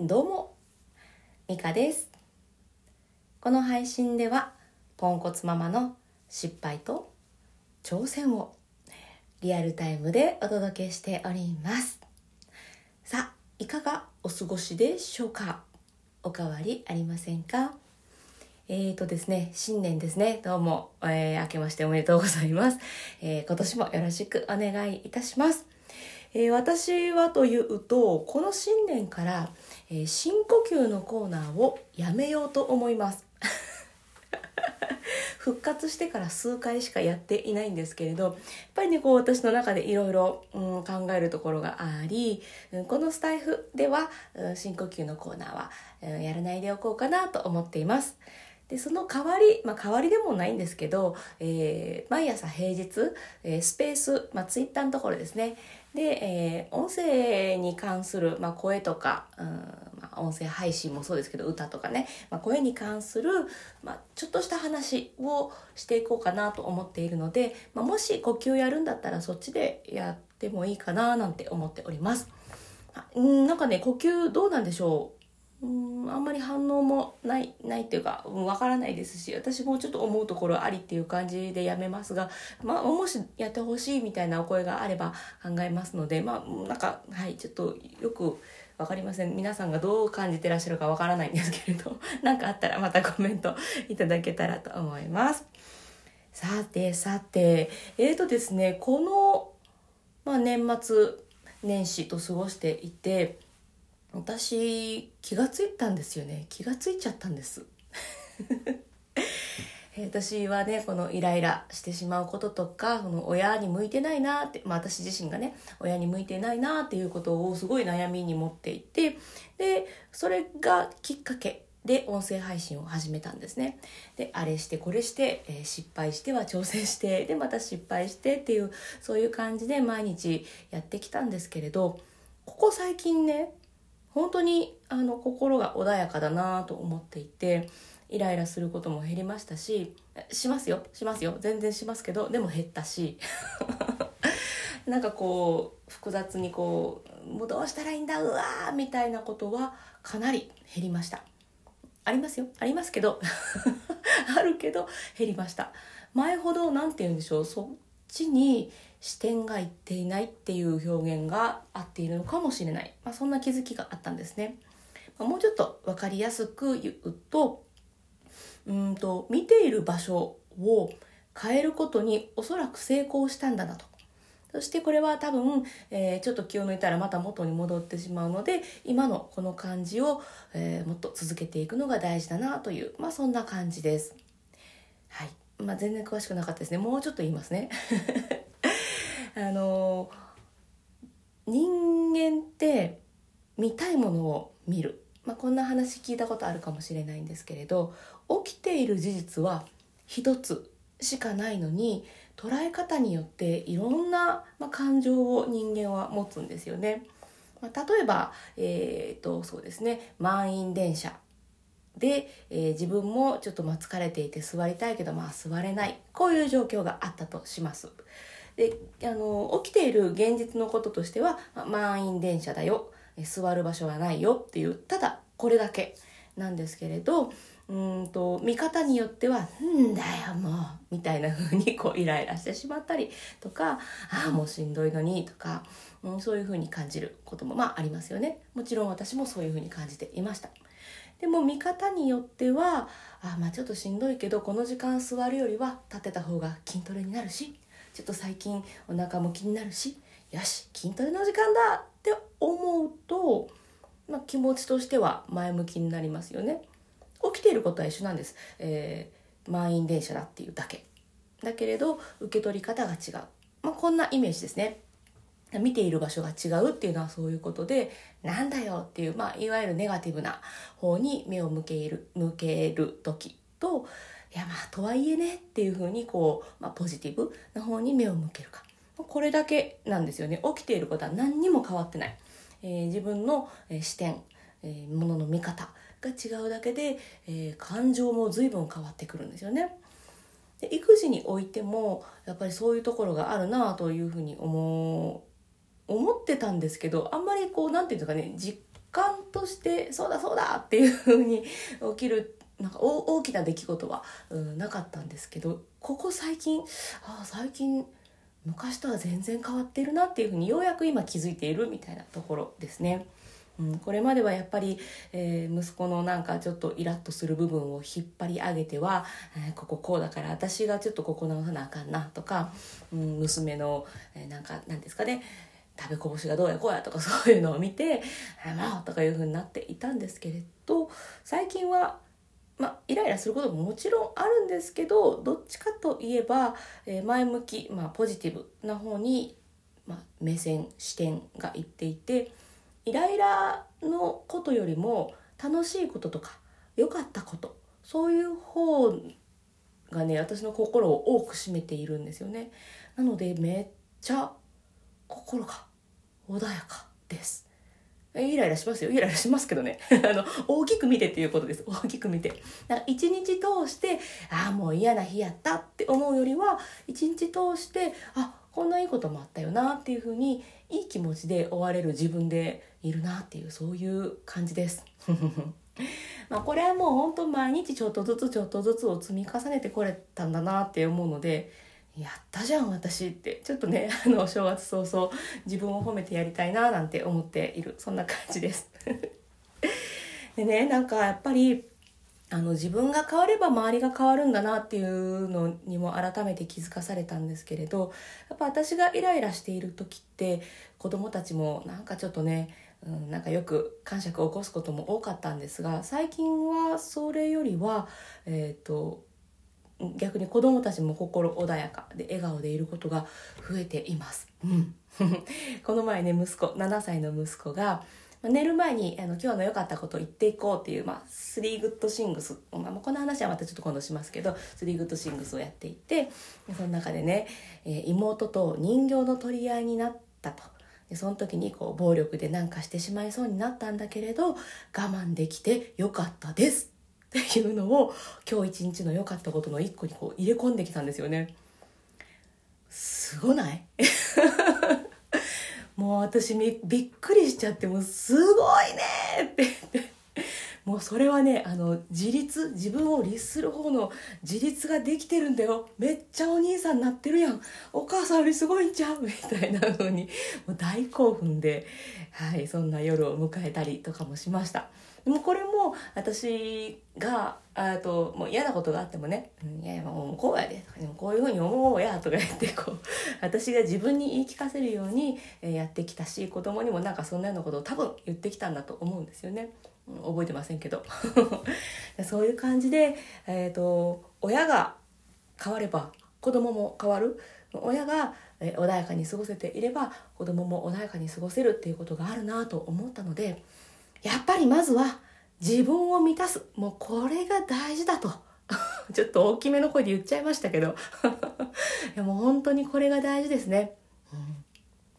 どうも、ミカです。この配信では、ポンコツママの失敗と挑戦をリアルタイムでお届けしております。さあ、いかがお過ごしでしょうか？おかわりありませんか？えーとですね、新年ですね。どうも、えー明けましておめでとうございます。えー今年もよろしくお願いいたします。えー私はというと、この新年から、えー深呼吸のコーナーをやめようと思います。復活してから数回しかやっていないんですけれどやっぱりねこう私の中でいろいろ考えるところがありうんこのスタイフではうん深呼吸のコーナーはうんやらないでおこうかなと思っています。でその代わり、まあ、代わりでもないんですけど、えー毎朝平日、えースペース、まあ、ツイッターのところですねで、えー音声に関する、まあ、声とか、うんまあ、音声配信もそうですけど歌とかね、まあ、声に関する、まあ、ちょっとした話をしていこうかなと思っているので、まあ、もし呼吸やるんだったらそっちでやってもいいかななんて思っております。うんなんかね呼吸どうなんでしょう？うんあんまり反応もないないっていうかうんわからないですし私もちょっと思うところありっていう感じでやめますが、まあ、もしやってほしいみたいなお声があれば考えますのでまあなんかはいちょっとよくわかりません皆さんがどう感じてらっしゃるかわからないんですけれど 何かあったらまたコメントいただけたらと思います。さてさてえーとですねこの、まあ、年末年始と過ごしていて私気がついたんですよね。気がついちゃったんです。私はねこのイライラしてしまうこととかこの親に向いてないなって、まあ、私自身がね親に向いてないなっていうことをすごい悩みに持っていてでそれがきっかけで音声配信を始めたんですね。であれしてこれして、えー失敗しては挑戦してでまた失敗してっていうそういう感じで毎日やってきたんですけれどここ最近ね本当にあの心が穏やかだなと思っていてイライラすることも減りましたししますよしますよ。全然しますけどでも減ったし。なんかこう複雑にこうもうどうしたらいいんだうわーみたいなことはかなり減りました。ありますよ。ありますけど。あるけど減りました。前ほど何て言うんでしょうそっちに視点がいっていないっていう表現が合っているのかもしれない、まあ、そんな気づきがあったんですね、まあもうちょっと分かりやすく言うとうんと見ている場所を変えることにおそらく成功したんだなと。そしてこれは多分、えーちょっと気を抜いたらまた元に戻ってしまうので今のこの感じを、えーもっと続けていくのが大事だなという、まあ、そんな感じです。はい。まあ、全然詳しくなかったですね。もうちょっと言いますね。あの人間って見たいものを見る、まあ、こんな話聞いたことあるかもしれないんですけれど起きている事実は一つしかないのに捉え方によっていろんな、ま、感情を人間は持つんですよね。まあ、例えば、えー、とそうですね満員電車で、えー自分もちょっとまあ疲れていて座りたいけどまあ座れないこういう状況があったとします。であの起きている現実のこととしては、まあ満員電車だよ座る場所はないよっていうただこれだけなんですけれどうんと見方によっては「んだよもう」みたいな風にこうイライラしてしまったりとか「ああもうしんどいのに」とか、うん、そういう風に感じることもまあありますよね。もちろん私もそういう風に感じていました。でも見方によってはあまあちょっとしんどいけどこの時間座るよりは立てた方が筋トレになるしちょっと最近お腹も気になるしよし筋トレの時間だって思うと、まあ、気持ちとしては前向きになりますよね。起きていることは一緒なんです、えー満員電車だっていうだけ。だけれど受け取り方が違う、まあ、こんなイメージですね。見ている場所が違うっていうのはそういうことでなんだよっていう、まあ、いわゆるネガティブな方に目を向ける向ける時といやまあとはいえねっていうふうにこう、まあ、ポジティブな方に目を向けるか。これだけなんですよね。起きていることは何にも変わってない、えー自分の視点、えー、ものの見方が違うだけで、えー感情も随分変わってくるんですよね。で育児においてもやっぱりそういうところがあるなというふうに思う思ってたんですけどあんまりこうなんていうんですかね実感としてそうだそうだっていう風に起きるなんか大きな出来事は、うん、なかったんですけどここ最近ああ最近昔とは全然変わってるなっていうふうにようやく今気づいているみたいなところですね。うん、これまではやっぱり、えー、息子のなんかちょっとイラッとする部分を引っ張り上げては、えー、こここうだから私がちょっとここ直さなあかんなとか、うん、娘の、えー、なんか何ですかね食べこぼしがどうやこうやとかそういうのを見て「まあ」とかいうふうになっていたんですけれど最近はまあ、イライラすることももちろんあるんですけどどっちかといえば、えー、前向き、まあ、ポジティブな方に、まあ、目線視点がいっていてイライラのことよりも楽しいこととか良かったことそういう方がね私の心を多く占めているんですよね。なのでめっちゃ心が穏やかです。イライラしますよ。イライラしますけどね。あの、大きく見てっていうことです。大きく見て。だから一日通して、ああ、もう嫌な日やったって思うよりは、一日通して、あ、こんないいこともあったよなっていうふうに、いい気持ちで終われる自分でいるなっていう、そういう感じです。まあこれはもう本当毎日ちょっとずつちょっとずつを積み重ねてこれたんだなって思うので、やったじゃん私って。ちょっとね あの正月早々自分を褒めてやりたいななんて思っている。そんな感じです。でねなんかやっぱりあの自分が変われば周りが変わるんだなっていうのにも改めて気づかされたんですけれどやっぱ私がイライラしている時って子供たちもなんかちょっとね、うん、なんかよく感触を起こすことも多かったんですが最近はそれよりはえっ、ー、と逆に子供たちも心穏やかで笑顔でいることが増えています。うん、この前ね息子7歳の息子が寝る前にあの今日の良かったことを言っていこうっていう、まあ、スリーグッドシングス、まあ、この話はまたちょっと今度しますけどスリーグッドシングスをやっていてその中でね、えー、妹と人形の取り合いになったと。でその時にこう暴力で何かしてしまいそうになったんだけれど我慢できてよかったですっていうのを今日一日の良かったことの一個にこう入れ込んできたんですよね。すごない？もう私びっくりしちゃってもうすごいねって言ってもうそれはねあの自立自分を律する方の自立ができてるんだよめっちゃお兄さんになってるやんお母さんよりすごいんちゃう？みたいなのにもう大興奮で、はい、そんな夜を迎えたりとかもしました。でもこれも私があともう嫌なことがあってもね「うん、いやもうこうやで」でもこういうふうに思おうや」とか言ってこう私が自分に言い聞かせるようにやってきたし子供にもなんかそんなようなことを多分言ってきたんだと思うんですよね。覚えてませんけど そういう感じで、えーと、親が変われば子供も変わる親が穏やかに過ごせていれば子供も穏やかに過ごせるっていうことがあるなと思ったのでやっぱりまずは自分を満たす。もうこれが大事だと。ちょっと大きめの声で言っちゃいましたけど。いやもう本当にこれが大事ですね。うん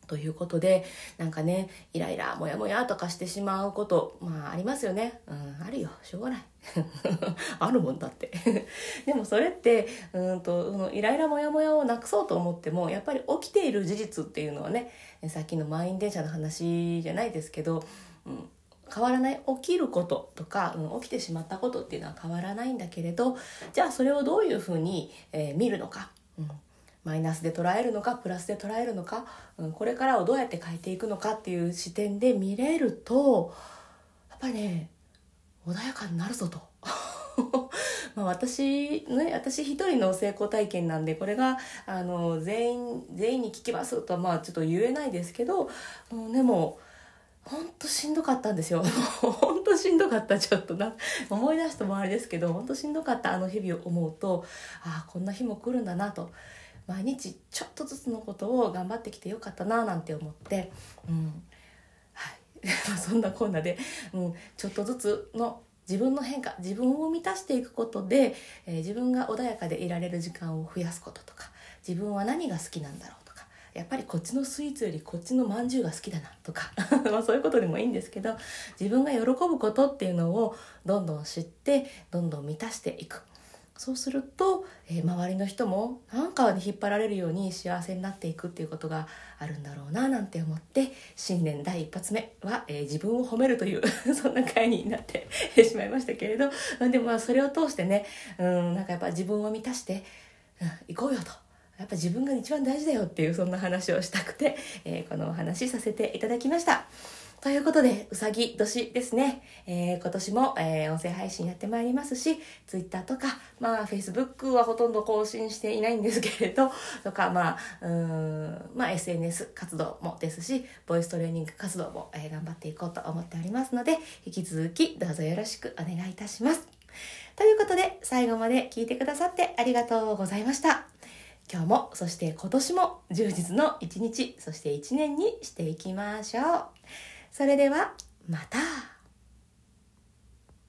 ということで、なんかね、イライラ、モヤモヤとかしてしまうこと、まあありますよね。うん、あるよ。しょうがない。あるもんだって。でもそれって、うんと、そのイライラモヤモヤをなくそうと思っても、やっぱり起きている事実っていうのはね、さっきの満員電車の話じゃないですけど、うん、変わらない起きることとか、うん、起きてしまったことっていうのは変わらないんだけれどじゃあそれをどういうふうに、えー、見るのか、うん、マイナスで捉えるのかプラスで捉えるのか、うん、これからをどうやって変えていくのかっていう視点で見れるとやっぱりね穏やかになるぞと。まあ私ね私一人の成功体験なんでこれがあの全員全員に聞きますとはまあちょっと言えないですけど、うん、でもほんとしんどかったんですよ。ほんとしんどかった、ちょっとな。思い出してもあれですけど、ほんとしんどかったあの日々を思うと、ああ、こんな日も来るんだなと。毎日ちょっとずつのことを頑張ってきてよかったななんて思って、うん。はい。そんなこんなで、うん、ちょっとずつの自分の変化自分を満たしていくことで、えー、自分が穏やかでいられる時間を増やすこととか自分は何が好きなんだろうとかやっぱりこっちのスイーツよりこっちのまんじゅうが好きだなとか まあそういうことでもいいんですけど自分が喜ぶことっていうのをどんどん知ってどんどん満たしていくそうすると、えー、周りの人もなんかに引っ張られるように幸せになっていくっていうことがあるんだろうななんて思って新年第一発目は、えー、自分を褒めるという そんな回になって しまいましたけれどでもまあそれを通してねうんなんかやっぱ自分を満たして、うん、行こうよと。やっぱ自分が一番大事だよっていうそんな話をしたくて、えー、このお話させていただきました。ということで、うさぎ年ですね。えー、今年も、えー、音声配信やってまいりますし、Twitter とか、まあ、Facebook はほとんど更新していないんですけれど、とか、まあ、うん、まあ、SNS 活動もですし、ボイストレーニング活動も、えー、頑張っていこうと思っておりますので、引き続きどうぞよろしくお願いいたします。ということで、最後まで聞いてくださってありがとうございました。今日も、そして今年も充実の一日、そして一年にしていきましょう。それではまた。